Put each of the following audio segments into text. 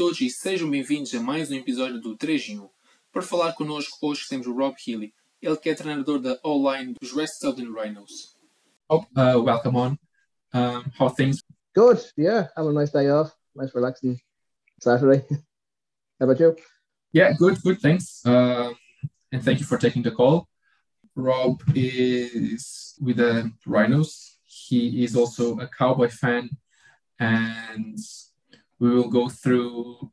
todos e sejam bem-vindos a mais um episódio do 3 em 1. Para falar connosco hoje temos o Rob Healy, ele que é treinador da O-line dos West Southern Rhinos. Oh, uh, welcome on. Um, how are things? Good, yeah. Have a nice day off. Nice relaxing Saturday. how about you? Yeah, good, good, thanks. Uh, and thank you for taking the call. Rob is with the Rhinos. He is also a Cowboy fan, and we will go through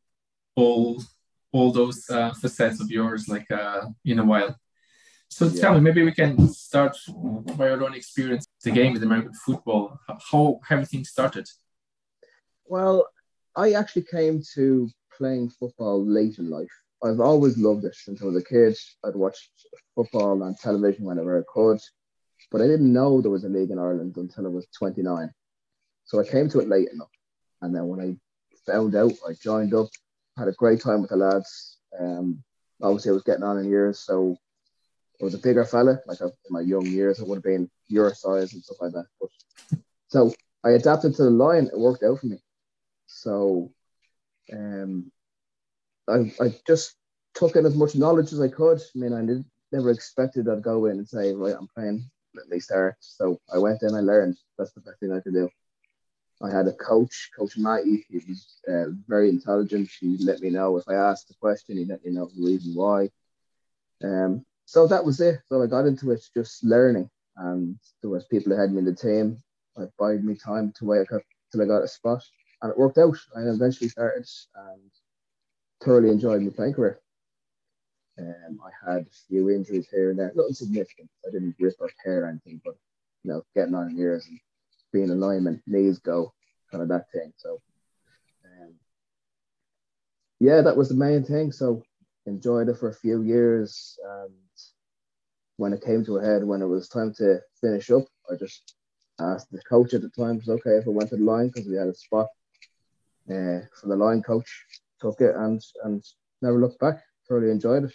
all all those uh, facets of yours like uh, in a while. So yeah. tell me, maybe we can start by your own experience the game with American football. How everything started? Well, I actually came to playing football late in life. I've always loved it since I was a kid. I'd watched football on television whenever I could, but I didn't know there was a league in Ireland until I was 29. So I came to it late enough. And then when I found out, I joined up, had a great time with the lads. Um, obviously, I was getting on in years, so I was a bigger fella. Like in my young years, I would have been your size and stuff like that. But so I adapted to the line. It worked out for me. So um, I, I just took in as much knowledge as I could. I mean, I did, never expected I'd go in and say, right, I'm playing, let me start. So I went in, I learned. That's the best thing I could do. I had a coach, Coach Matty. He was uh, very intelligent. He let me know if I asked a question, he let me know the reason why. Um, so that was it. So I got into it just learning, and there was people ahead of me in the team. I bided me time to wait till I got a spot, and it worked out. I eventually started and thoroughly enjoyed my playing career. Um, I had a few injuries here and there, nothing significant. I didn't rip or tear anything, but you know, getting on in years and being a lineman, knees go, kind of that thing. So, um, yeah, that was the main thing. So, enjoyed it for a few years. And when it came to a head, when it was time to finish up, I just asked the coach at the time, was okay if I went to the line because we had a spot uh, for the line coach. Took it and and never looked back. Thoroughly enjoyed it.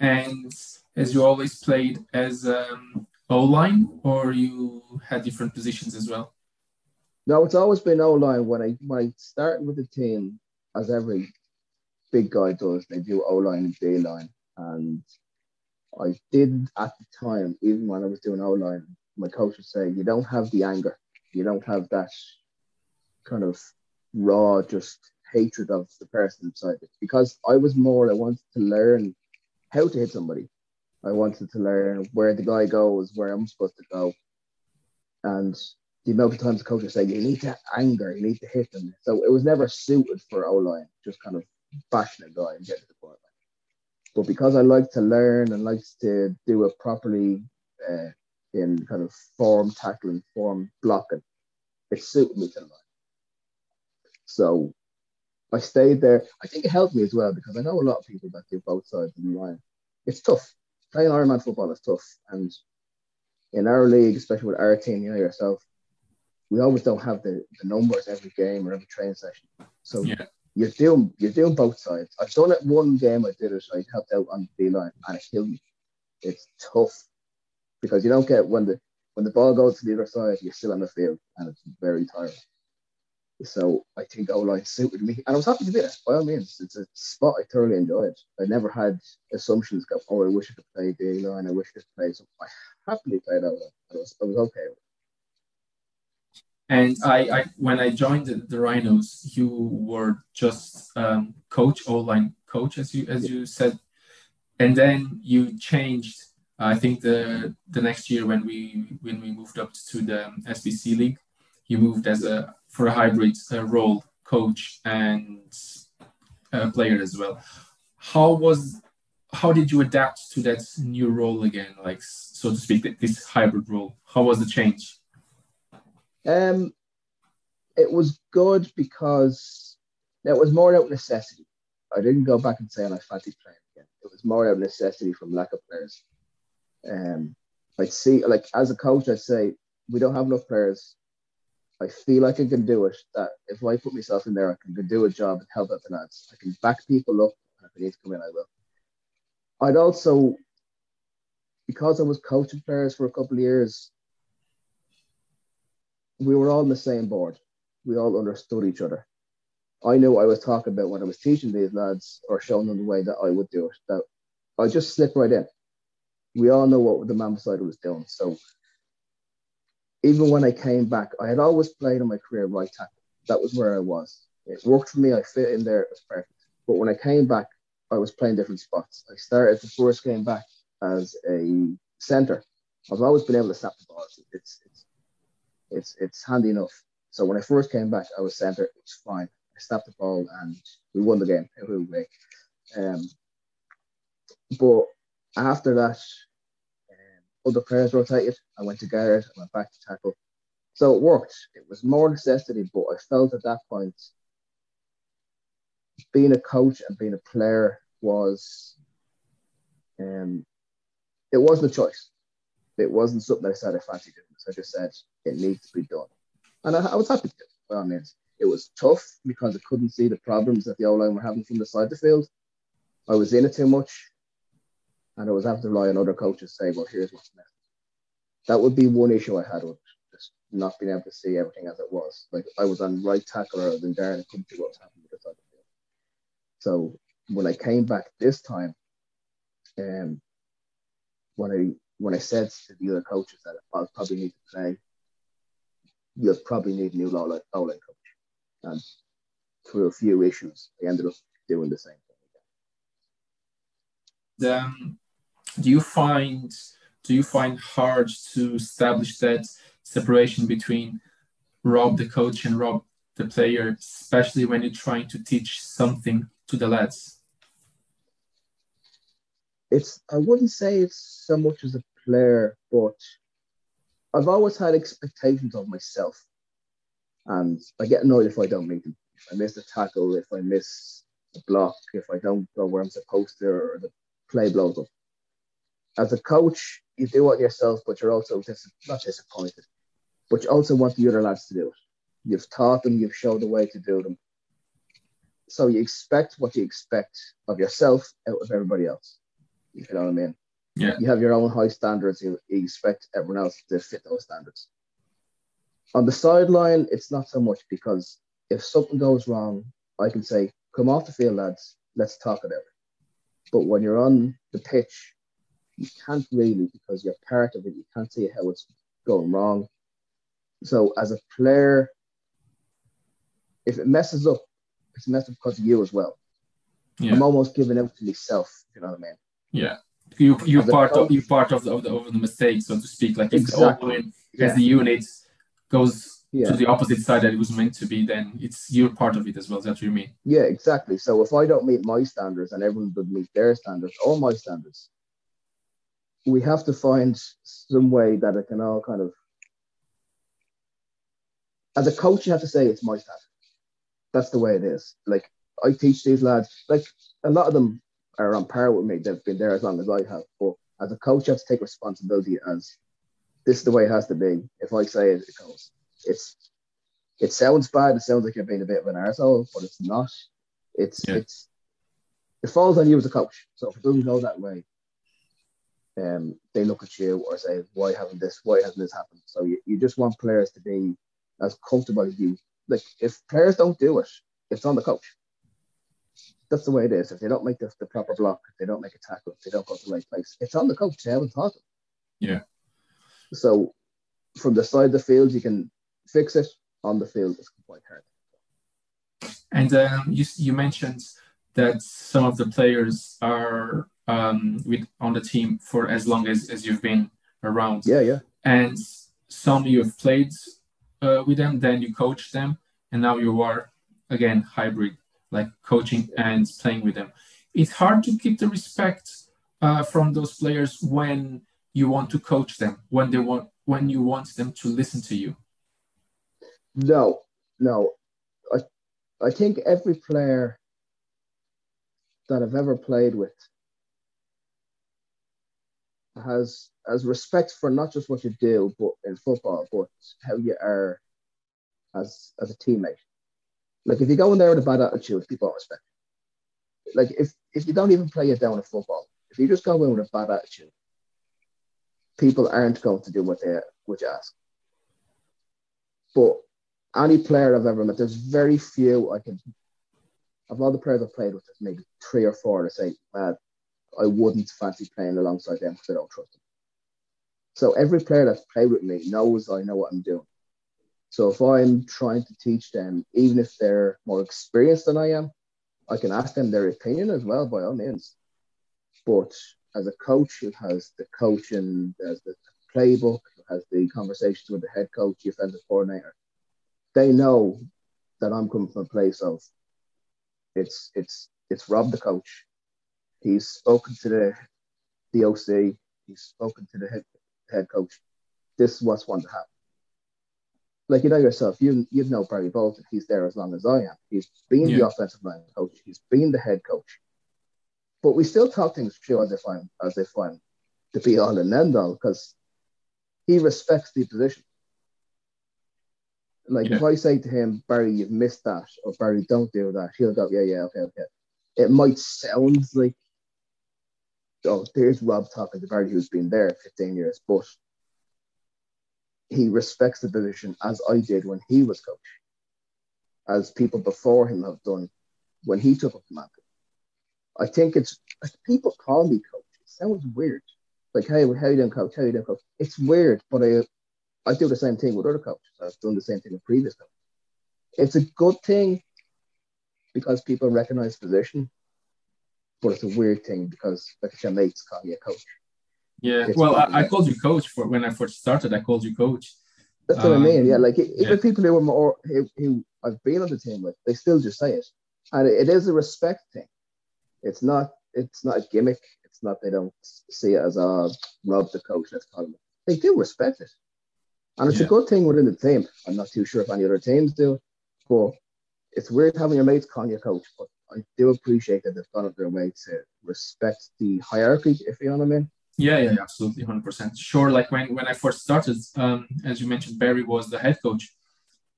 And as you always played as um, O line, or you had different positions as well? No, it's always been O line. When I when I started with the team, as every big guy does, they do O line and D line, and I did at the time, even when I was doing O line, my coach would say, "You don't have the anger, you don't have that kind of raw, just hatred of the person inside it." Because I was more, I wanted to learn how to hit somebody. I wanted to learn where the guy goes, where I'm supposed to go. And the amount of times the coaches say you need to anger, you need to hit them. So it was never suited for O line, just kind of bashing a guy and getting to the point. But because I like to learn and likes to do it properly uh, in kind of form tackling, form blocking, it suited me to the line. So I stayed there. I think it helped me as well because I know a lot of people that do both sides of the line. It's tough playing Ironman football is tough. And in our league, especially with our team, you know yourself, we always don't have the, the numbers every game or every training session. So yeah. you're doing you're doing both sides. I've done it one game I did it, so I helped out on the D line and it killed me. It's tough because you don't get when the when the ball goes to the other side, you're still on the field and it's very tiring. So I think O line suited me, and I was happy to do it. By all means, it's a spot I thoroughly enjoyed. I never had assumptions go, oh, I wish I could play D line, I wish I could play. So I happily played O line. I was, I was okay with. And I, I, when I joined the, the Rhinos, you were just um, coach, O line coach, as you as you said, and then you changed. I think the the next year when we when we moved up to the SBC league, you moved as a for a hybrid uh, role, coach and uh, player as well. How was how did you adapt to that new role again, like so to speak, this hybrid role? How was the change? Um, it was good because it was more out of necessity. I didn't go back and say I fancy playing again. It was more out of necessity from lack of players. Um, I'd see like as a coach, I'd say we don't have enough players. I feel like I can do it. That if I put myself in there, I can do a job and help out the lads. I can back people up. If I need to come in, I will. I'd also, because I was coaching players for a couple of years, we were all on the same board. We all understood each other. I knew I was talking about when I was teaching these lads or showing them the way that I would do it. That I just slip right in. We all know what the man beside was doing. So even when I came back, I had always played in my career right tackle. That was where I was. It worked for me. I fit in there. It was perfect. But when I came back, I was playing different spots. I started the first game back as a center. I've always been able to snap the ball. It's it's it's it's handy enough. So when I first came back, I was center. It was fine. I snapped the ball and we won the game. Um, but after that, other players rotated. I went to guard. I went back to tackle. So it worked. It was more necessity, but I felt at that point being a coach and being a player was um, it wasn't a choice. It wasn't something I said I fancied doing. So I just said it needs to be done, and I, I was happy to. By all means, it was tough because I couldn't see the problems that the O line were having from the side of the field. I was in it too much, and I was having to rely on other coaches to say, "Well, here's what's next." That would be one issue I had with just not being able to see everything as it was. Like I was on right tackle rather than there, and I couldn't see what was happening with the side of the field. So when I came back this time, um, when I when I said to the other coaches that I'll probably need to play, you'll probably need a new O line coach. And through a few issues, I ended up doing the same thing. again. Um, do you find do you find hard to establish that separation between Rob the coach and Rob the player, especially when you're trying to teach something to the lads? It's I wouldn't say it's so much as a player, but I've always had expectations of myself. And I get annoyed if I don't meet them. If I miss a tackle, if I miss a block, if I don't go where I'm supposed to, or the play blows up. As a coach, you do it yourself, but you're also dis- not disappointed, but you also want the other lads to do it. You've taught them, you've showed the way to do them. So you expect what you expect of yourself out of everybody else. You know what I mean? Yeah. You have your own high standards. You, you expect everyone else to fit those standards. On the sideline, it's not so much because if something goes wrong, I can say, come off the field, lads, let's talk about it. But when you're on the pitch, you can't really because you're part of it. You can't see how it's going wrong. So as a player, if it messes up, it's messed up because of you as well. Yeah. I'm almost giving out to myself, you know what I mean? Yeah you you part of you part of the, of the of the mistake, so to speak. Like if exactly. the yeah. the unit goes yeah. to the opposite side that it was meant to be, then it's you're part of it as well. Is that what you mean? Yeah, exactly. So if I don't meet my standards and everyone would meet their standards or my standards, we have to find some way that it can all kind of. As a coach, you have to say it's my standard. That's the way it is. Like I teach these lads, like a lot of them are on par with me. They've been there as long as I have. But as a coach, you have to take responsibility as this is the way it has to be. If I say it, it goes. It's it sounds bad. It sounds like you're being a bit of an arsehole, but it's not. It's yeah. it's it falls on you as a coach. So if it doesn't go that way, um, they look at you or say, "Why haven't this? Why hasn't this happened?" So you, you just want players to be as comfortable as you. Like if players don't do it, it's on the coach that's the way it is. If they don't make the, the proper block, if they don't make a tackle, if they don't go to the right place, it's on the coach. They haven't taught them. Yeah. So from the side of the field, you can fix it. On the field, it's quite hard. And um, you you mentioned that some of the players are um, with on the team for as long as, as you've been around. Yeah, yeah. And some you have played uh, with them, then you coach them, and now you are again hybrid like coaching and playing with them. It's hard to keep the respect uh, from those players when you want to coach them, when they want, when you want them to listen to you. No, no. I, I think every player that I've ever played with has has respect for not just what you do, but in football, but how you are as as a teammate. Like if you go in there with a bad attitude, people don't respect you. Like if if you don't even play it down in football, if you just go in with a bad attitude, people aren't going to do what they you ask. But any player I've ever met, there's very few I can of all the players I've played with, maybe three or four to say, I wouldn't fancy playing alongside them because I don't trust them. So every player that's played with me knows I know what I'm doing. So if I'm trying to teach them, even if they're more experienced than I am, I can ask them their opinion as well, by all means. But as a coach who has the coaching, as the playbook, has the conversations with the head coach, the offensive coordinator, they know that I'm coming from a place of it's it's it's Rob the coach. He's spoken to the the OC. He's spoken to the head head coach. This is what's going to happen. Like you know yourself, you you know Barry Bolton. He's there as long as I am. He's been yeah. the offensive line coach. He's been the head coach. But we still talk things through as if I'm as if I'm the be all and end all because he respects the position. Like yeah. if I say to him, Barry, you've missed that, or Barry, don't do that, he'll go, yeah, yeah, okay, okay. It might sound like, oh, there's Rob talking to Barry who's been there 15 years, but he respects the position as I did when he was coach, as people before him have done when he took up the mantle. I think it's people call me coach. It sounds weird. Like, hey, how you doing, coach? How you doing, coach? It's weird, but I I do the same thing with other coaches. I've done the same thing with previous coaches. It's a good thing because people recognize position, but it's a weird thing because like your mates call you a coach. Yeah, it's well, I, I, called you coach for when I first started. I called you coach. That's what um, I mean. Yeah, like even yeah. people who are more who, who, I've been on the team with, they still just say it, and it, it is a respect thing. It's not. It's not a gimmick. It's not. They don't see it as a oh, Rob the coach. Let's call him. They do respect it. And it's yeah. a good thing within the team. I'm not too sure if any other teams do, but it's weird having your mates call you a coach. But I do appreciate that they've gone up their way to respect the hierarchy, if you know what I mean. Yeah, yeah, absolutely, hundred percent. Sure. Like when when I first started, um, as you mentioned, Barry was the head coach,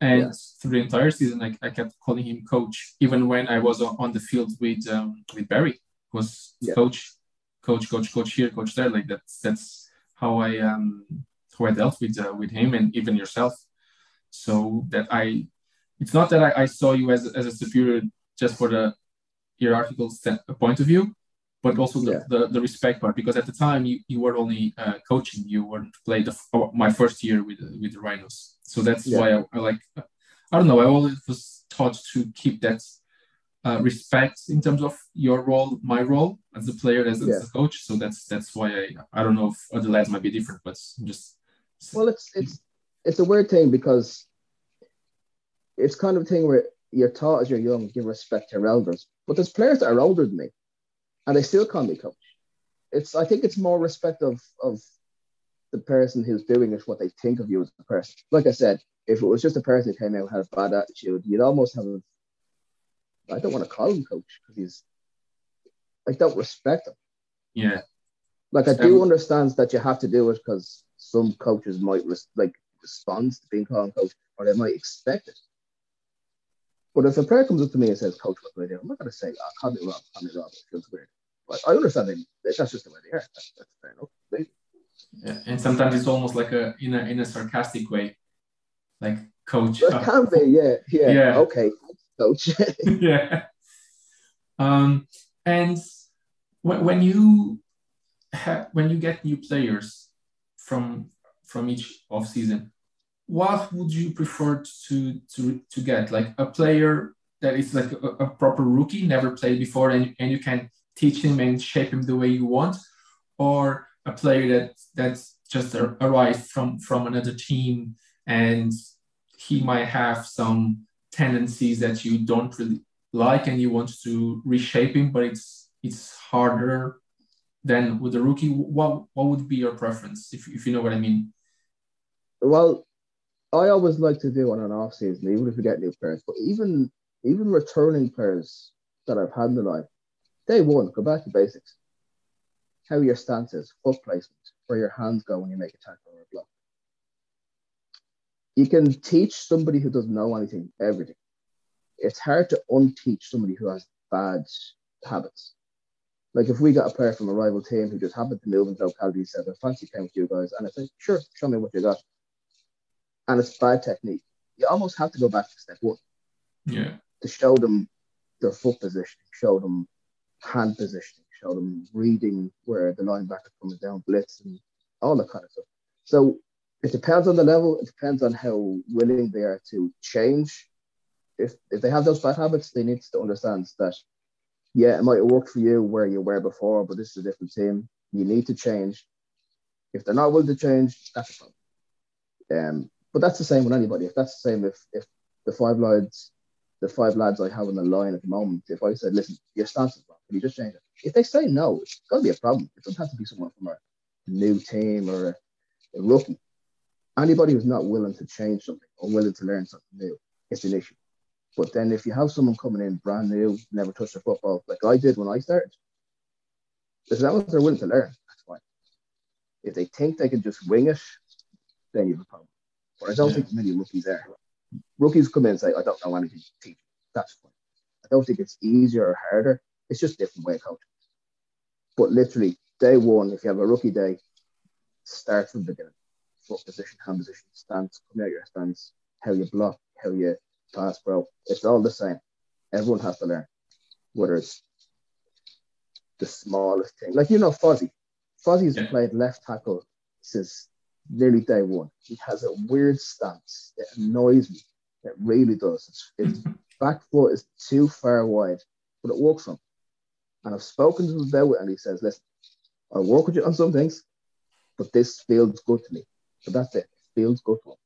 and through the entire season, I, I kept calling him coach, even when I was on the field with um, with Barry. Was yeah. coach, coach, coach, coach here, coach there. Like that's that's how I um who I dealt with uh, with him and even yourself. So that I, it's not that I, I saw you as, as a superior just for the hierarchical point of view, but also the, yeah. the, the, respect part. Because at the time you, you were only uh, coaching, you weren't playing the, oh, my first year with with the Rhinos. So that's yeah. why I, I, like. I don't know. I always was taught to keep that uh, respect in terms of your role, my role as a player, as, yeah. as a coach. So that's that's why I I don't know if other lads might be different, but just well, it's it's it's a weird thing because it's kind of a thing where you're taught as you're young, give respect to your elders. But there's players that are older than me, and they still call me coach. It's I think it's more respect of of the person who's doing it, what they think of you as a person. Like I said, if it was just a person who came out and had a bad attitude, you'd almost have a I don't want to call him coach because he's I don't respect him. Yeah. Like I do um, understand that you have to do it because some coaches might res- like respond to being called coach, or they might expect it. But if a player comes up to me and says, "Coach, what do I do?" I'm not going to say, "Oh, call me Rob, call me Rob." It feels weird. But I understand that that's just the way they are. That's, that's fair enough. Maybe. Yeah, and sometimes it's almost like a in a in a sarcastic way, like coach. It can be, yeah, yeah. yeah. Okay, coach. yeah. Um, and when when you ha- when you get new players, from from each off season, what would you prefer to to to get? Like a player that is like a, a proper rookie, never played before, and, and you can teach him and shape him the way you want, or a player that that's just arrived from from another team and he might have some tendencies that you don't really like and you want to reshape him, but it's it's harder than with a rookie, what what would be your preference if, if you know what I mean? Well, I always like to do on an off season, even if we get new players, but even even returning players that I've had in the line, day one, go back to basics. How your stance is, foot placement, where your hands go when you make a tackle or a block. You can teach somebody who doesn't know anything everything. It's hard to unteach somebody who has bad habits. Like if we got a player from a rival team who just happened to move into locality said, I fancy playing with you guys, and I said, sure, show me what you got. And it's bad technique. You almost have to go back to step one. Yeah. To show them their foot position, show them hand positioning, show them reading where the linebacker comes down, blitz, and all that kind of stuff. So it depends on the level. It depends on how willing they are to change. If if they have those bad habits, they need to understand that yeah, it might have worked for you where you were before, but this is a different team. You need to change. If they're not willing to change, that's a problem. Um, but that's the same with anybody. If that's the same, if if the five lads, the five lads I have on the line at the moment, if I said, listen, your stance is wrong, can you just change it? If they say no, it's to be a problem. It doesn't have to be someone from a new team or a, a rookie. Anybody who's not willing to change something or willing to learn something new, it's an issue. But then if you have someone coming in brand new, never touched a football, like I did when I started, as long as they're willing to learn, that's fine. If they think they can just wing it, then you have a problem. But I don't yeah. think many rookies are. Rookies come in and say, I don't know anything to teach. That's fine. I don't think it's easier or harder. It's just a different way of coaching. But literally, day one, if you have a rookie day, start from the beginning. Foot position, hand position, stance, come out your stance, how you block, how you pass, pro. It's all the same. Everyone has to learn. Whether it's the smallest thing. Like you know Fozzie. Fozzie's yeah. played left tackle since nearly day one. He has a weird stance. It annoys me. It really does. It's, his back foot is too far wide, but it works on. And I've spoken to him about it, and he says, "Listen, I'll work with you on some things, but this feels good to me. So that's it. It feels good to him.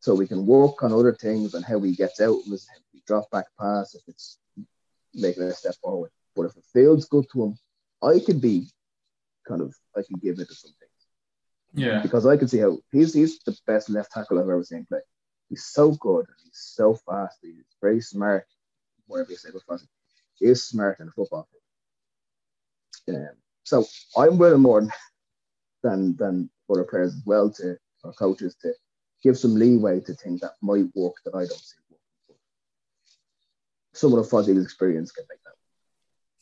So we can work on other things and how he gets out, if he drop back pass, if it's making a step forward. But if it feels good to him, I can be kind of I can give it to some. Yeah. Because I can see how he's he's the best left tackle I've ever seen play. He's so good he's so fast. He's very smart. Whatever you say about fast, he is smart in football. Um, so I'm willing more than than other players as well to or coaches to give some leeway to things that might work that I don't see working. Someone of Fozzie's experience can make that.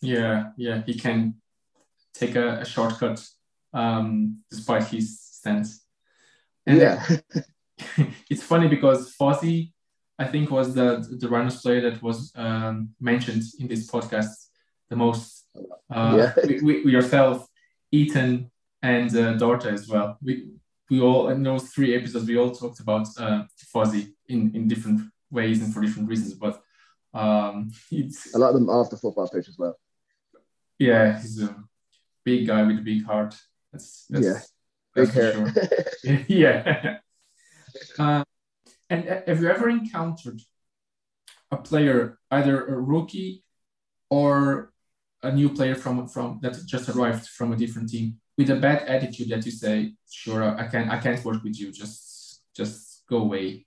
Yeah, yeah, he can take a, a shortcut um, despite his stance. And yeah, it's funny because Fozzie, I think, was the the Rhinos player that was um, mentioned in this podcast the most. Uh, yeah. we, we, yourself, Ethan, and uh, Dorta as well. We we all in those three episodes we all talked about uh, Fozzie in in different ways and for different reasons, but um, it's a lot of them off the football pitch as well. Yeah, he's a big guy with a big heart. That's, that's yeah, big hair. Sure. yeah. Uh, and have you ever encountered a player, either a rookie or a new player from from that just arrived from a different team, with a bad attitude that you say, "Sure, I can I can't work with you. Just just go away."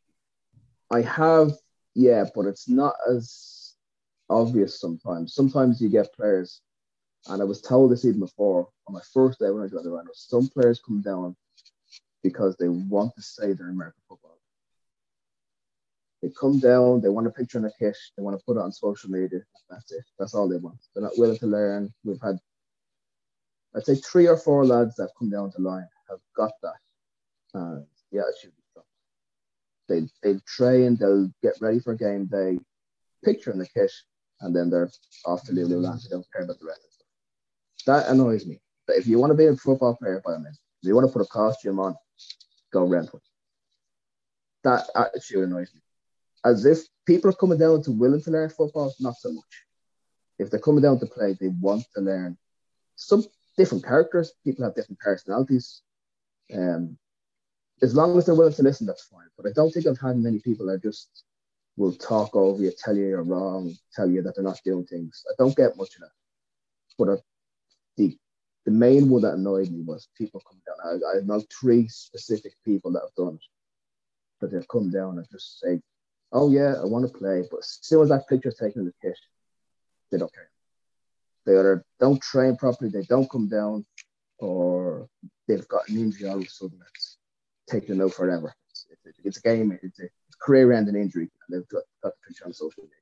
I have, yeah, but it's not as obvious sometimes. Sometimes you get players, and I was told this even before on my first day when I joined the Rhinos. Some players come down because they want to say they're American football. They come down, they want a picture in a kit, they want to put it on social media. That's it. That's all they want. They're not willing to learn. We've had I'd say three or four lads that have come down the line have got that. And yeah, it should be tough. They they'll train, they'll get ready for a game day, picture in the kit, and then they're off to Lululand. They don't care about the rest. That annoys me. But if you want to be a football player, by all means, if you want to put a costume on, go rent one. That attitude annoys me. As if people are coming down to willing to learn football, not so much. If they're coming down to play, they want to learn. Some different characters. People have different personalities. Um, as long as they're willing to listen, that's fine. But I don't think I've had many people that just will talk over you, tell you you're wrong, tell you that they're not doing things. I don't get much of that. But the main one that annoyed me was people coming down. I, I know three specific people that have done it, but they've come down and just say, "Oh yeah, I want to play," but as soon as that picture's taken in the kit, they don't care. They either don't train properly, they don't come down, or they've got an injury all of a sudden that's taken them out forever. It's, it's, it's a game, it's a, it's a career-ending injury, and they've got, got the picture on social media.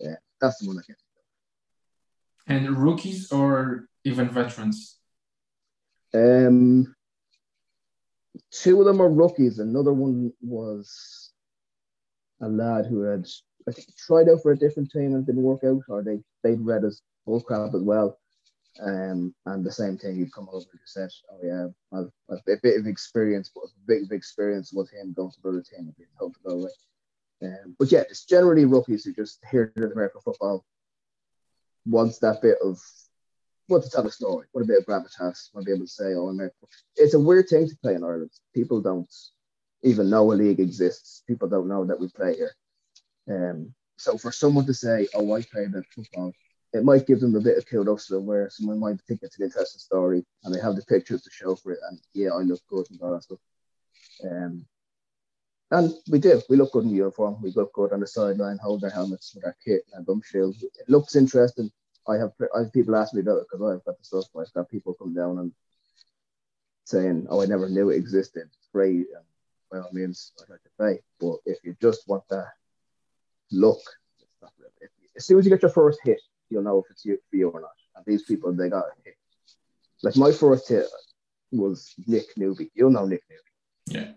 Yeah, that's the one I get. And rookies or even veterans? Um, two of them are rookies. Another one was a lad who had I think tried out for a different team and didn't work out, or they they'd read as bullcrap as well. Um, and the same thing, he'd come over and said, "Oh yeah, I've, I've a bit of experience, but a big, big experience with him going to the other team and being told to go away." Um, but yeah, it's generally rookies who just hear American football wants that bit of want to tell a story, want a bit of gravitas, want to be able to say, "Oh, American." It's a weird thing to play in Ireland. People don't even know a league exists. People don't know that we play here. Um, so for someone to say, "Oh, I play the football," it might give them a bit of kudos where someone might think it's an interesting story and they have the pictures to show for it. And yeah, I look good and all that stuff. Um, and we do. We look good in uniform. We look good on the sideline, hold our helmets with our kit and our gum shields. It looks interesting. I have I have people ask me about it because I've got the stuff. I've got people come down and saying, "Oh, I never knew it existed." It's great. And by all means, I'd like to pay. But if you just want that look, as soon as you get your first hit, you'll know if it's you, for you or not. And these people, they got hit. Like my first hit was Nick Newby. You'll know Nick Newby. Yeah.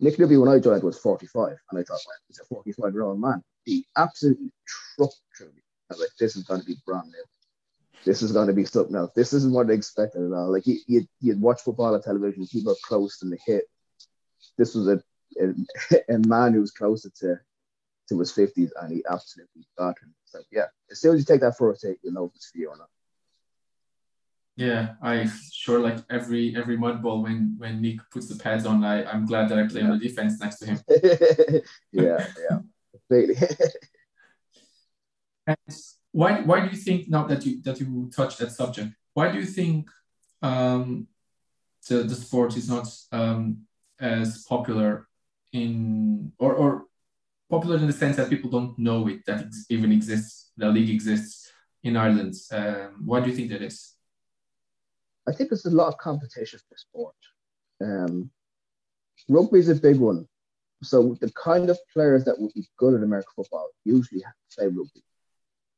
Nick Newby, when I joined, was 45. And I thought, well, he's a 45 year old man. He absolutely trucked through me. I was like, this is going to be brand new. This is going to be something else. This isn't what I expected at all. Like, you, you, you'd watch football on television, people are close and they hit. This was a, a, a man who was closer to to his 50s and he absolutely got him. So yeah, as soon as you take that first hit, you know if it's for you or not. Yeah, I sure like every every mud ball when when Nick puts the pads on, I I'm glad that I play yeah. on the defense next to him. yeah, yeah, completely. and why why do you think now that you that you touched that subject? Why do you think um, the the sport is not um, as popular in or or popular in the sense that people don't know it that it even exists, the league exists in Ireland. Um, why do you think that is? I think there's a lot of competition for sport. Um, rugby is a big one. So the kind of players that would be good at American football usually play rugby.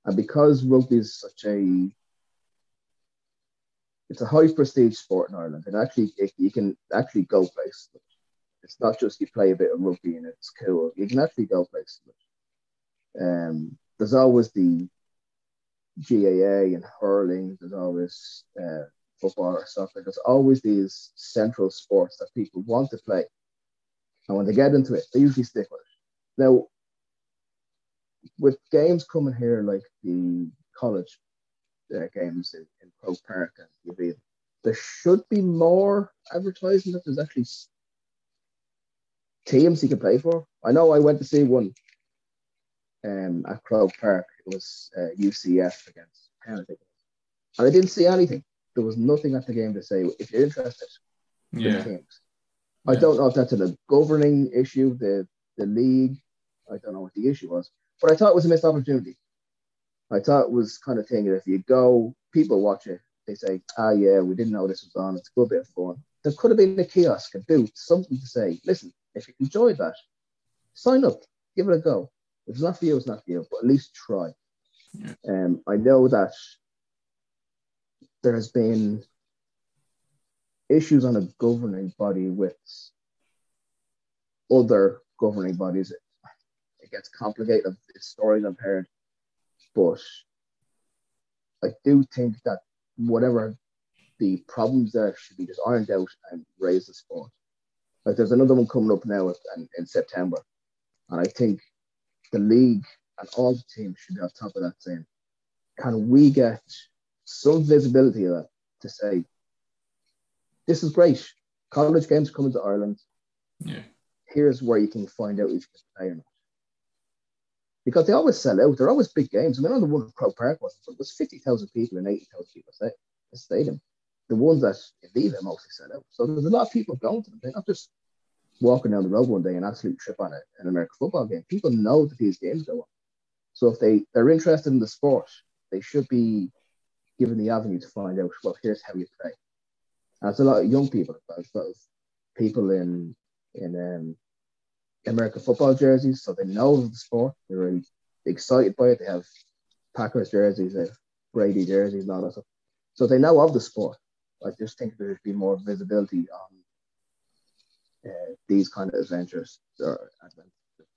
And because rugby is such a it's a high prestige sport in Ireland, and actually it, you can actually go places. It's not just you play a bit of rugby and it's cool. You can actually go places. Um, there's always the GAA and hurling. There's always uh, football or soccer. There's always these central sports that people want to play, and when they get into it, they usually stick with it. Now, with games coming here like the college uh, games in, in Croke Park and there should be more advertising that there's actually teams he can play for. I know I went to see one um, at Croke Park. It was uh, UCF against Penn, And I didn't see anything. There was nothing at the game to say, if you're interested, yeah. teams. I don't know if that's a governing issue, the, the league. I don't know what the issue was. But I thought it was a missed opportunity. I thought it was kind of thing that if you go, people watch it, they say, ah, yeah, we didn't know this was on. It's a good bit of fun. There could have been a kiosk, a booth, something to say, listen, if you enjoy that, sign up, give it a go. If it's not for you, it's not for you, but at least try. Yeah. Um, I know that there has been issues on a governing body with other governing bodies. It gets complicated. It's stories I've heard, but I do think that whatever the problems there should be just ironed out and raise the sport. Like there's another one coming up now in, in September, and I think the league and all the teams should be on top of that saying, can we get some visibility of that to say, this is great. College games coming to Ireland. Yeah. Here's where you can find out if you can play or not. Because they always sell out. They're always big games. I mean, on the one at Croke Park was it was 50,000 people and 80,000 people say the stadium the ones that leave it mostly sell out. So there's a lot of people going to them. They're not just walking down the road one day and absolutely trip on it, an American football game. People know that these games go on. So if they, they're interested in the sport, they should be given the avenue to find out, well, here's how you play. And it's a lot of young people, as well as people in in um, American football jerseys, so they know the sport. They're really excited by it. They have Packers jerseys, they have Brady jerseys, and all that stuff. So they know of the sport. I just think there should be more visibility on uh, these kind of adventures or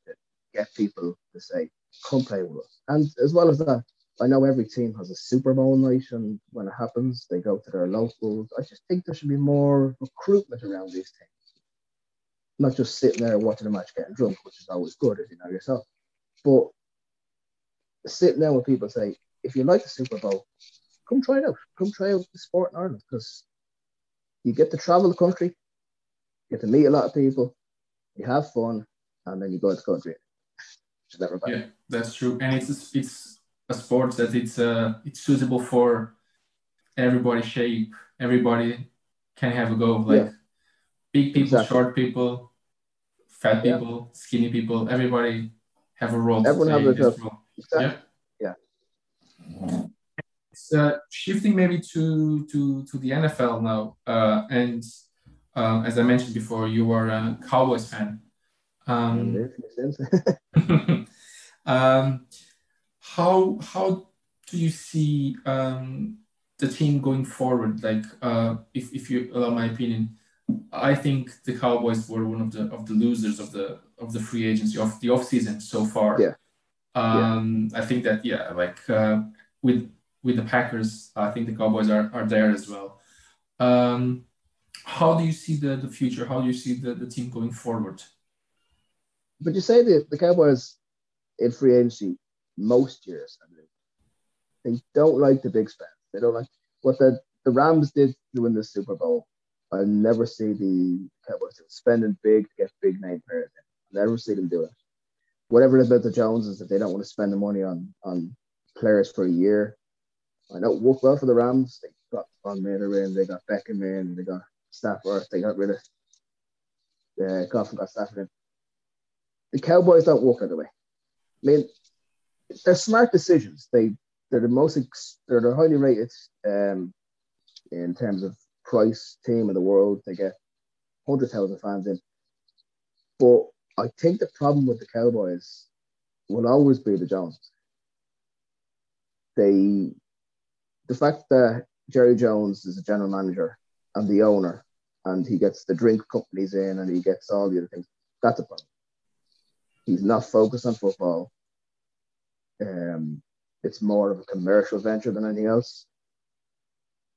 to get people to say, come play with us. And as well as that, I know every team has a Super Bowl night, and when it happens, they go to their locals. I just think there should be more recruitment around these things, not just sitting there watching a match getting drunk, which is always good, as you know yourself. But sitting there with people say, if you like the Super Bowl, come try it out. Come try out the sport in Ireland because you get to travel the country, you get to meet a lot of people, you have fun, and then you go to the country. Yeah, that's true, and it's it's a sport that it's uh it's suitable for everybody shape. Everybody can have a go. Like yeah. big people, exactly. short people, fat people, skinny people. Everybody have a role. Everyone have a role. Exactly. Yeah. Yeah. It's uh, shifting maybe to to to the NFL now, uh, and uh, as I mentioned before, you are a Cowboys fan. Um, um, how how do you see um, the team going forward? Like, uh, if if you allow my opinion, I think the Cowboys were one of the of the losers of the of the free agency of the off season so far. Yeah. Um, yeah. I think that yeah, like uh, with with the Packers, I think the Cowboys are, are there as well. Um, how do you see the, the future? How do you see the, the team going forward? But you say the, the Cowboys in free agency most years, I mean, they don't like the big spend. They don't like what the, the Rams did to win the Super Bowl. I never see the Cowboys spending big to get big name players. I never see them do it. Whatever it is about the Joneses, that they don't want to spend the money on on players for a year. I know it worked well for the Rams. They got Von Miller in, they got Beckham in, they got Stafford, they got rid of uh, Goff got Stafford in. The Cowboys don't work that way. I mean, they're smart decisions. They they're the most they're the highly rated um, in terms of price team in the world. They get hundred thousand fans in, but I think the problem with the Cowboys will always be the Jones. They, the fact that Jerry Jones is a general manager and the owner, and he gets the drink companies in and he gets all the other things. That's a problem. He's not focused on football. Um, it's more of a commercial venture than anything else.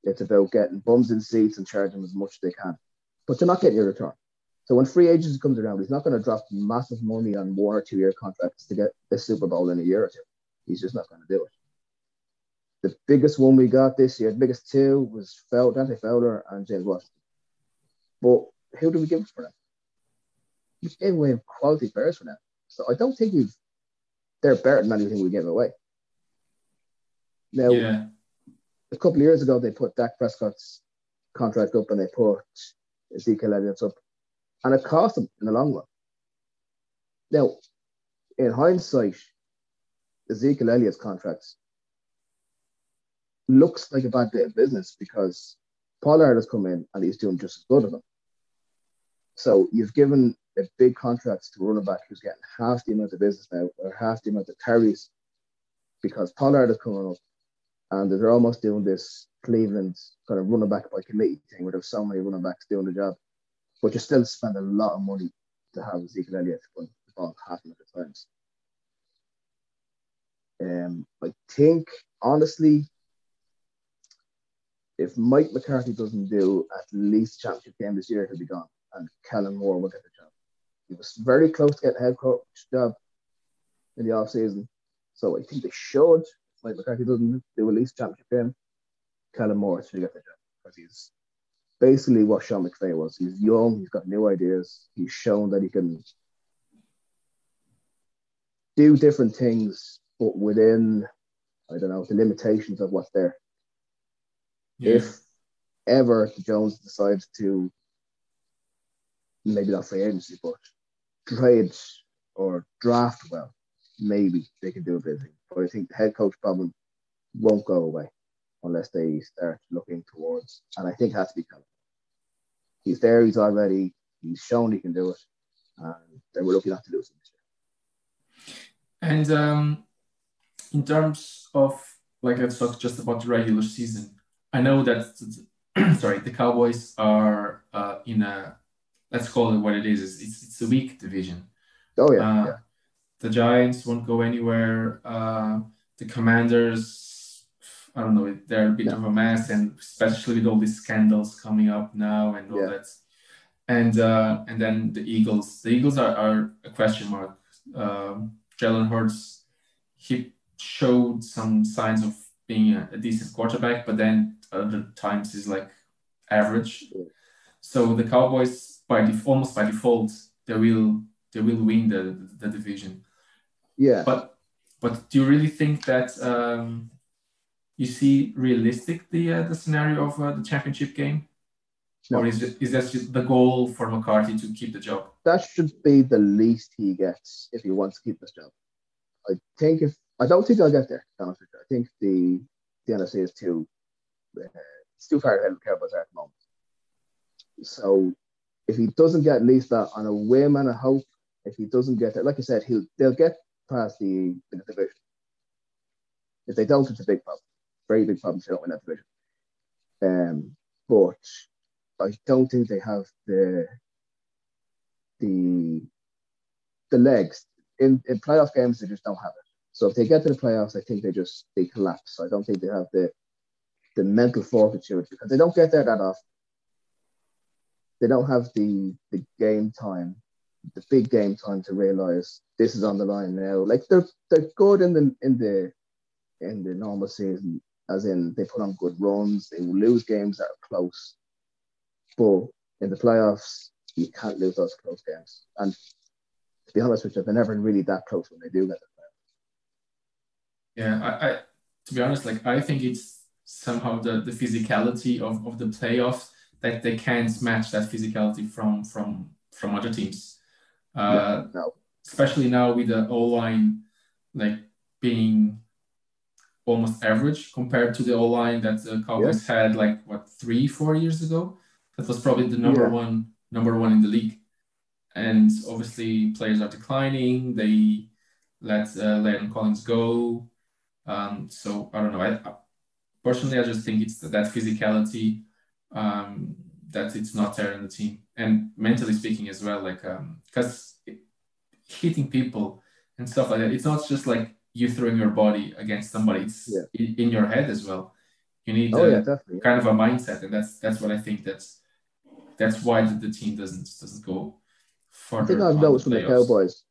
It's about getting bums in seats and charging as much as they can. But you're not getting your return. So when free agency comes around, he's not going to drop massive money on one or two year contracts to get the Super Bowl in a year or two. He's just not going to do it. The biggest one we got this year, the biggest two, was Dante Fowler and James Washington. But who do we give for that? We gave away quality players for that. So I don't think we've they're better than anything we gave away. Now, yeah. A couple of years ago, they put Dak Prescott's contract up and they put Ezekiel Elliott's up, and it cost them in the long run. Now, in hindsight, Ezekiel Elliott's contract looks like a bad bit of business because Pollard has come in and he's doing just as good as him. So you've given a big contract to a running back who's getting half the amount of business now or half the amount of carries because Pollard is coming up and they're almost doing this Cleveland kind of running back by committee thing where there's so many running backs doing the job. But you still spend a lot of money to have Ezekiel Elliott run the ball half of the times. Um, I think honestly, if Mike McCarthy doesn't do at least championship game this year, he'll be gone, and Kellen Moore will get the job. He was very close to getting head coach job in the off season, so I think they should. Mike McCarthy doesn't do at least championship game, Kellen Morris should get the job because he's basically what Sean McVay was. He's young, he's got new ideas, he's shown that he can do different things, but within I don't know the limitations of what's there. Yeah. If ever Jones decides to maybe not free agency, but trade or draft well, maybe they can do a bit. But I think the head coach problem won't go away unless they start looking towards, and I think it has to be Kellen. He's there, he's already, he's shown he can do it, and they were lucky not to lose him this year. And um, in terms of, like I've talked just about the regular season, I know that sorry, the Cowboys are uh, in a let's call it what it is. It's it's a weak division. Oh yeah. Uh, yeah. The Giants won't go anywhere. Uh, the Commanders, I don't know, they're a bit of a mess, and especially with all these scandals coming up now and all yeah. that. And uh, and then the Eagles. The Eagles are, are a question mark. Um, Jalen Hurts, he showed some signs of being a, a, decent quarterback, but then other times he's like average. So the Cowboys, by def- almost by default, they will they will win the the division. Yeah. But but do you really think that um, you see realistic the uh, the scenario of uh, the championship game? No. Or is, it, is that just the goal for McCarthy to keep the job? That should be the least he gets if he wants to keep this job. I think if I don't think I'll get there. I think the the NFC is too uh, it's too far ahead of Cowboys at the moment. So if he doesn't get at least that on a whim and a hope, if he doesn't get it, like I said, he'll they'll get past the, the division. If they don't, it's a big problem. Very big problem if they don't win that division. Um, but I don't think they have the the the legs in, in playoff games. They just don't have it. So if they get to the playoffs, I think they just they collapse. I don't think they have the the mental fortitude because they don't get there that often. They don't have the the game time the big game time to realize this is on the line now. Like they're they're good in the in the in the normal season, as in they put on good runs, they will lose games that are close. But in the playoffs, you can't lose those close games. And to be honest with you, they're never really that close when they do get the playoffs. Yeah, I, I to be honest, like I think it's somehow the, the physicality of, of the playoffs that they can't match that physicality from from from other teams. Uh, no. Especially now with the O line like being almost average compared to the O line that the Cowboys yeah. had like what three four years ago. That was probably the number yeah. one number one in the league. And obviously players are declining. They let uh, Landon Collins go. Um, so I don't know. I, I, personally I just think it's that physicality um, that it's not there in the team. And mentally speaking as well like because um, hitting people and stuff like that it's not just like you throwing your body against somebody it's yeah. in, in, your head as well. You need oh, a, yeah, kind of a mindset and that's that's what i think that's that's why the, team doesn't doesn't go further i think i've noticed from the cowboys.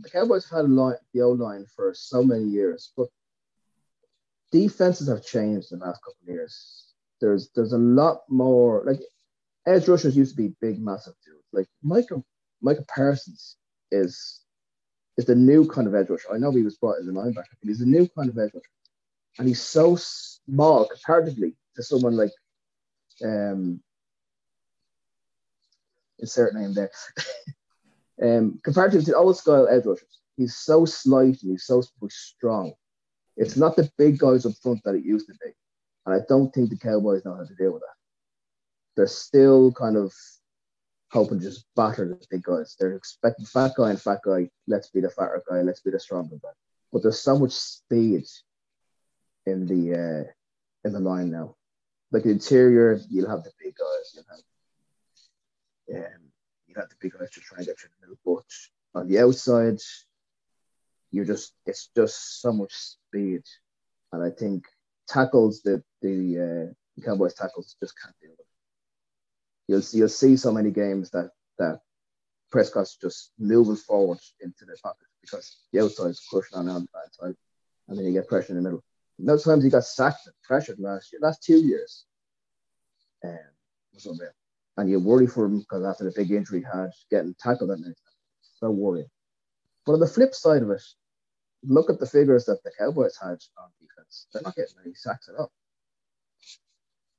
The cowboys have had a line the old line for so many years but defenses have changed in the last couple of years. There's there's a lot more like edge rushers used to be big, massive dudes. Like Micah Micah Parsons is is the new kind of edge rusher. I know he was brought as a linebacker, but he's a new kind of edge rusher, and he's so small comparatively to someone like um insert name there. um, comparatively to old style edge rushers, he's so slight and he's so strong. It's not the big guys up front that it used to be, and I don't think the Cowboys know how to deal with that they're still kind of hoping just batter the big guys. They're expecting fat guy and fat guy. Let's be the fatter guy. Let's be the stronger guy. But there's so much speed in the uh, in the line now. Like the interior, you'll have the big guys. You'll have um, you have the big guys to try to get through the middle. But on the outside, you're just it's just so much speed, and I think tackles that the uh, Cowboys tackles just can't deal you'll see you'll see so many games that that Prescott's just moving forward into the pocket because the is crushing on the outside, and then you get pressure in the middle. Most times he got sacked and pressured last year, last two years. Um, and you worry for him because after the big injury he had, getting tackled that times. So worrying. But on the flip side of it, look at the figures that the Cowboys had on defense. They're not getting any sacks at all.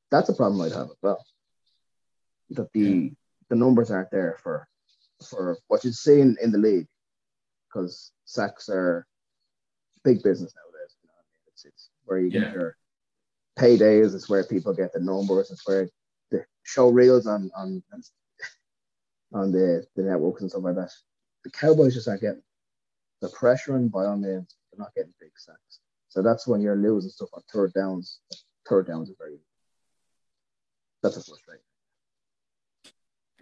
That's a problem I'd have as well that the the numbers aren't there for for what you'd see in, in the league because sacks are big business nowadays. You know, I mean, it's it's where you yeah. get your paydays. It's where people get the numbers. It's where the show reels on on on the the networks and stuff like that. The Cowboys just aren't getting the pressure, and by all means, they're not getting big sacks. So that's when you're losing stuff on third downs. Third downs are very that's a frustrating.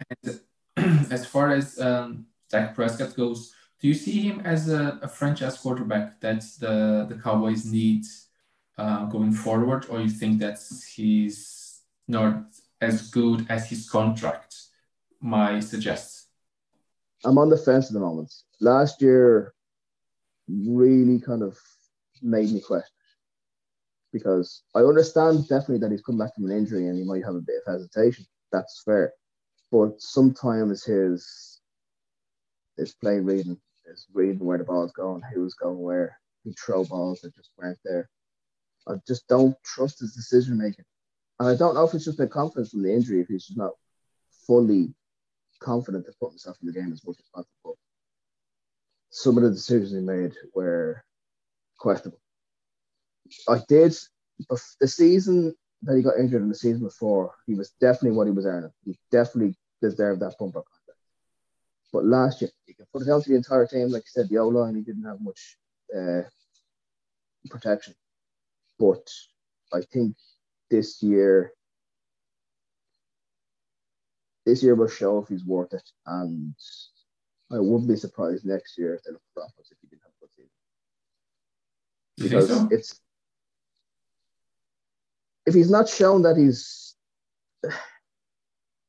And as far as um, Dak Prescott goes, do you see him as a, a franchise quarterback that the the Cowboys need uh, going forward, or you think that he's not as good as his contract might suggest? I'm on the fence at the moment. Last year really kind of made me question because I understand definitely that he's come back from an injury and he might have a bit of hesitation. That's fair. But sometimes his his play reading is reading where the ball's going, who's going where, he throw balls that just weren't there. I just don't trust his decision making. And I don't know if it's just the confidence from the injury, if he's just not fully confident to put himself in the game as much as possible. Some of the decisions he made were questionable. I did the season that he got injured in the season before, he was definitely what he was earning. He definitely deserved that bumper contract. But last year, he can put it down to the entire team. Like you said, the O line, he didn't have much uh, protection. But I think this year, this year will show if he's worth it. And I wouldn't be surprised next year if they look for offers if he didn't have a good season. Because so? it's if he's not shown that he's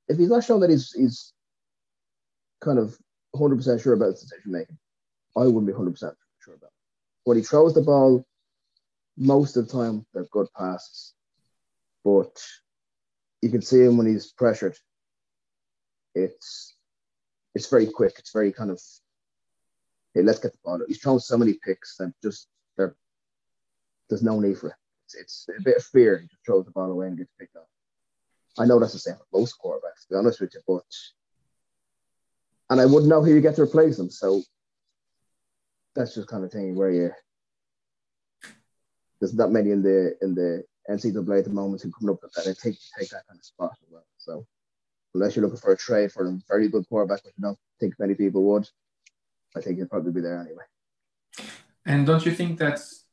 if he's not shown that he's he's kind of 100% sure about his decision making, I wouldn't be 100% sure about. It. When he throws the ball, most of the time they're good passes, but you can see him when he's pressured. It's it's very quick. It's very kind of hey, let's get the ball. He's thrown so many picks that just there there's no need for it it's, it's a bit of fear. He just throws the ball away and gets picked up. I know that's the same for most quarterbacks, to be honest with you, but and I wouldn't know who you get to replace him. So that's just kind of thing where you there's not many in the in the NCAA at the moment who come up with that take take that kind of spot as well. So unless you're looking for a trade for a very good quarterback, which I don't think many people would, I think he'll probably be there anyway. And don't you think that's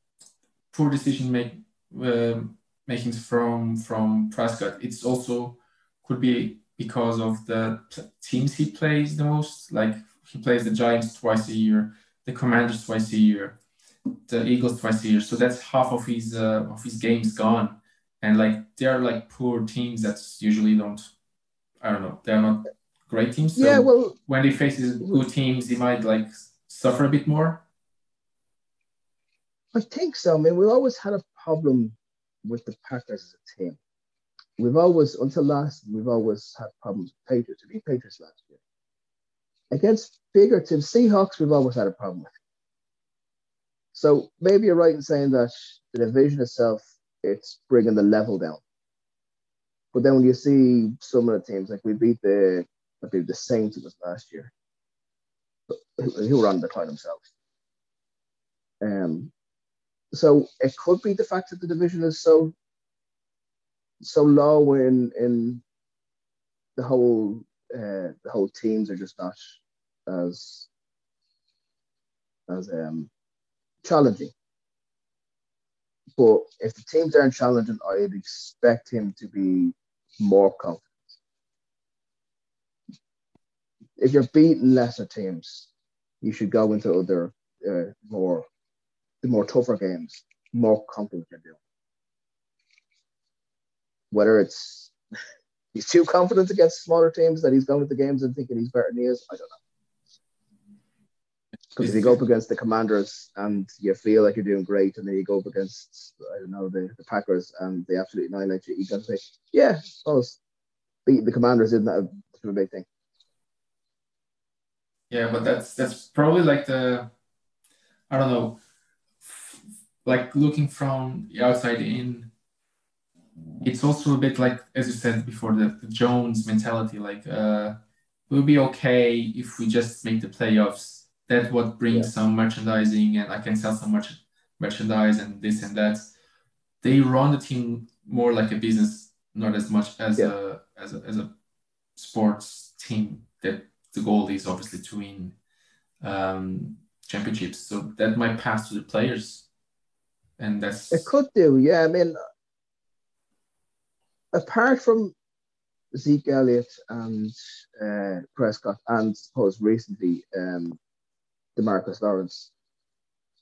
poor decision making uh, makings from from Prescott. It's also could be because of the teams he plays the most. Like he plays the Giants twice a year, the Commanders twice a year, the Eagles twice a year. So that's half of his uh, of his games gone. And like they're like poor teams that usually don't. I don't know. They're not great teams. So yeah. Well, when he faces good teams, he might like suffer a bit more. I think so. I mean, we always had a problem with the Packers as a team. We've always, until last, we've always had problems with Patriots. We beat Patriots last year. Against bigger teams, Seahawks, we've always had a problem with. So maybe you're right in saying that the division itself, it's bringing the level down. But then when you see some of the teams, like we beat the, I believe the Saints it was last year, who were on the decline themselves. Um, so it could be the fact that the division is so so low in in the whole uh, the whole teams are just not as as um challenging. But if the teams aren't challenging, I'd expect him to be more confident. If you're beating lesser teams, you should go into other uh, more the more tougher games, more confident you're doing. Whether it's he's too confident against smaller teams that he's going to the games and thinking he's better than he is, I don't know. Because if you go up against the Commanders and you feel like you're doing great, and then you go up against I don't know the, the Packers and they absolutely annihilate you, you got to say, yeah, I suppose beating the Commanders isn't that a, a big thing. Yeah, but that's that's probably like the I don't know like looking from the outside in, it's also a bit like as you said before the, the Jones mentality. Like uh, we'll be okay if we just make the playoffs. That's what brings yeah. some merchandising, and I can sell some much merchandise and this and that. They run the team more like a business, not as much as yeah. a as a as a sports team. That the goal is obviously to win um, championships. So that might pass to the players and that's it could do. Yeah, I mean, apart from Zeke Elliott and uh, Prescott, and suppose recently um, Demarcus Lawrence.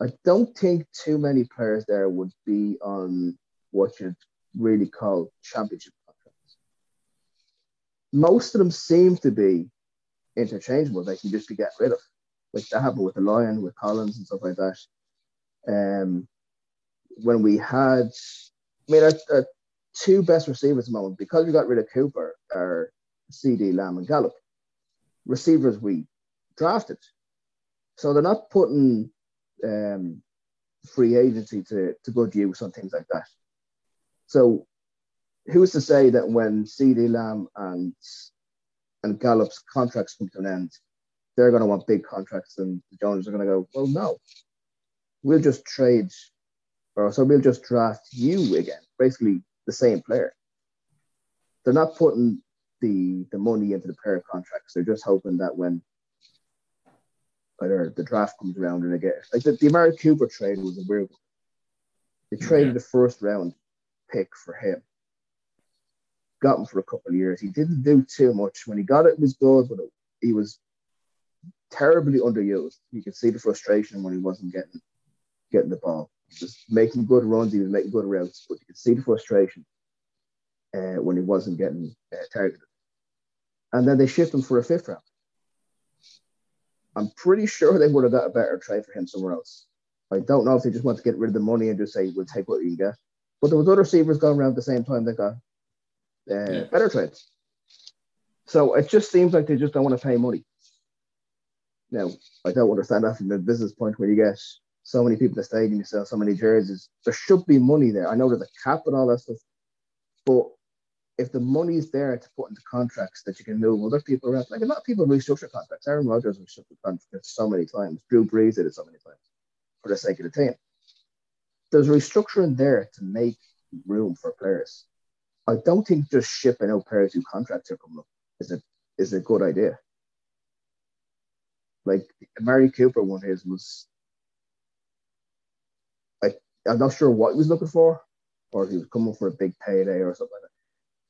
I don't think too many players there would be on what you'd really call championship. Most of them seem to be interchangeable. They can just be get rid of. Like that happened with the Lion, with Collins and stuff like that. Um, when we had, I mean, our, our two best receivers at the moment, because we got rid of Cooper, are CeeDee Lamb and Gallup. Receivers we drafted. So they're not putting um, free agency to, to good use on things like that. So who's to say that when CeeDee Lamb and and Gallup's contracts come to an end, they're going to want big contracts, and the Jones are going to go, well, no, we'll just trade, or so we'll just draft you again, basically the same player. They're not putting the the money into the player contracts. They're just hoping that when either the draft comes around and they get like the, the Amari Cooper trade was a weird one. They traded the first round pick for him. Got him for a couple of years. He didn't do too much. When he got it, it was good, but it, he was terribly underused. You could see the frustration when he wasn't getting getting the ball. Was making good runs, he was making good routes, but you could see the frustration uh, when he wasn't getting uh, targeted. And then they shipped him for a fifth round. I'm pretty sure they would have got a better trade for him somewhere else. I don't know if they just want to get rid of the money and just say we'll take what you get. But there was other receivers going around at the same time that got uh, yeah. better trades. So it just seems like they just don't want to pay money. Now, I don't understand that from the business point where you get so many people in the stadium, sell so many jerseys. There should be money there. I know there's a cap and all that stuff, but if the money's there to put into contracts that you can move other people around, like a lot of people restructure contracts. Aaron Rodgers restructured contracts so many times. Drew Brees did it so many times for the sake of the team. There's restructuring there to make room for players. I don't think just shipping out players who contracts are coming up is a is a good idea. Like Amari Cooper one his was I'm not sure what he was looking for, or he was coming for a big payday or something like that.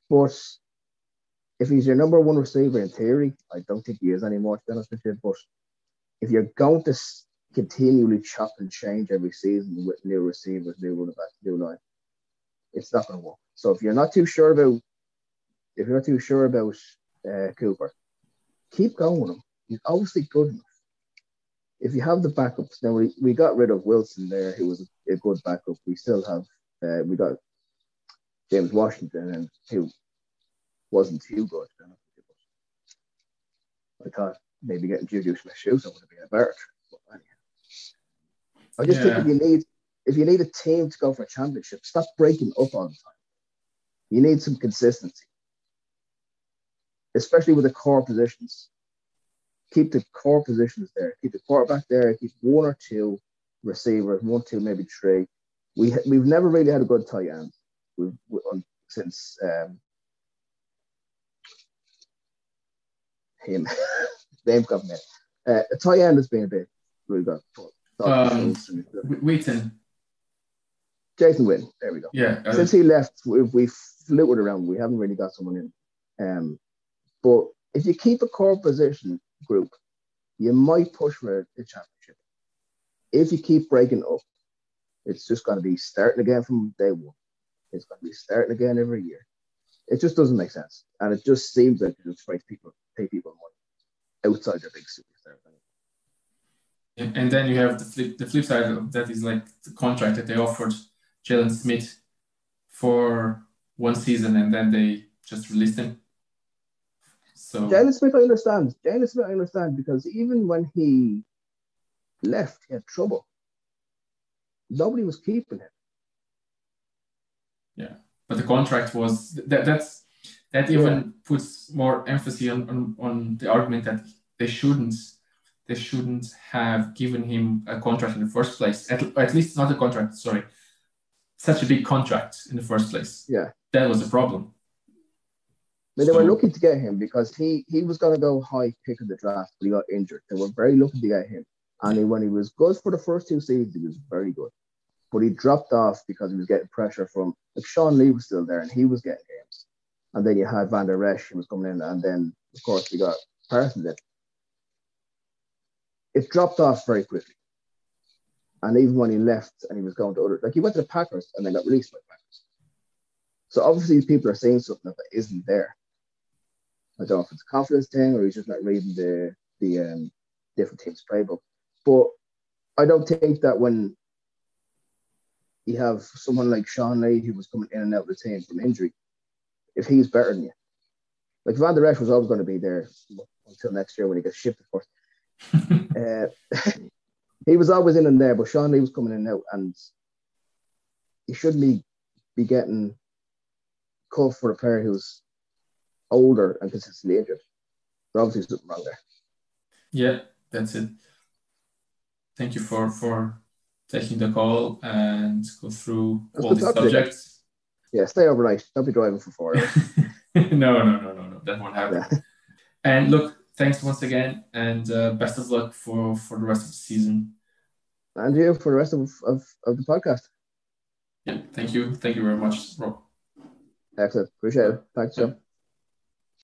But if he's your number one receiver in theory, I don't think he is anymore, to be honest with you. But if you're going to continually chop and change every season with new receivers, new running back, new line, it's not going to work. So if you're not too sure about, if you're not too sure about uh, Cooper, keep going with him. He's obviously good enough. If you have the backups, now we, we got rid of Wilson there, who was a, good backup. We still have, uh, we got James Washington, and who wasn't too good. I thought maybe getting Juju Smith-Schuster would have been a better. But anyhow, I just yeah. think if you need if you need a team to go for a championship, stop breaking up all the time. You need some consistency, especially with the core positions. Keep the core positions there. Keep the quarterback there. Keep one or two receivers, one, two, maybe three. We we've never really had a good tight end we've, we, on, since um, him name coming in. Uh, a tight end has been a bit really good. Um, Wheaton. Jason Witten. There we go. Yeah. Uh, Since he left, we've, we've fluted around. We haven't really got someone in. Um, but if you keep a core position group, you might push for the championship. If you keep breaking up, it's just going to be starting again from day one. It's going to be starting again every year. It just doesn't make sense, and it just seems like it just makes people pay people money outside their big superstar. And then you have the flip, the flip side of that is like the contract that they offered Jaylon Smith for one season, and then they just released him. So Jaylon Smith, I understand. Jaylon Smith, I understand because even when he left, he had trouble. Nobody was keeping him. Yeah, but the contract was that that's that even yeah. puts more emphasis on, on, on the argument that they shouldn't they shouldn't have given him a contract in the first place. At, at least not a contract, sorry. Such a big contract in the first place. Yeah. That was a problem. I mean, they were lucky to get him because he he was going to go high pick of the draft, but he got injured. They were very lucky to get him. And he, when he was good for the first two seasons, he was very good but he dropped off because he was getting pressure from like Sean Lee was still there and he was getting games. And then you had Vander Esch who was coming in, and then of course you got Parsons it dropped off very quickly. And even when he left and he was going to other, like he went to the Packers and then got released by the Packers. So obviously people are saying something that isn't there. I don't know if it's a confidence thing or he's just not reading the the um, different teams' playbook. But I don't think that when you have someone like Sean Lee who was coming in and out of the team from injury, if he's better than you, like Vander Esch was always going to be there until next year when he gets shipped, of course. uh, he was always in and there, but Sean Lee was coming in and out, and he shouldn't be be getting called for a player who's older and consistently injured. There's obviously something wrong there. Yeah, that's it. Thank you for for taking the call and go through that's all these subjects. Yeah, stay overnight. Don't be driving for four hours. no, no, no, no, no. That won't happen. Yeah. And look, thanks once again, and uh, best of luck for for the rest of the season. And you for the rest of, of, of the podcast. Yeah, thank you. Thank you very much, Rob. Excellent. Appreciate it. Thanks, John.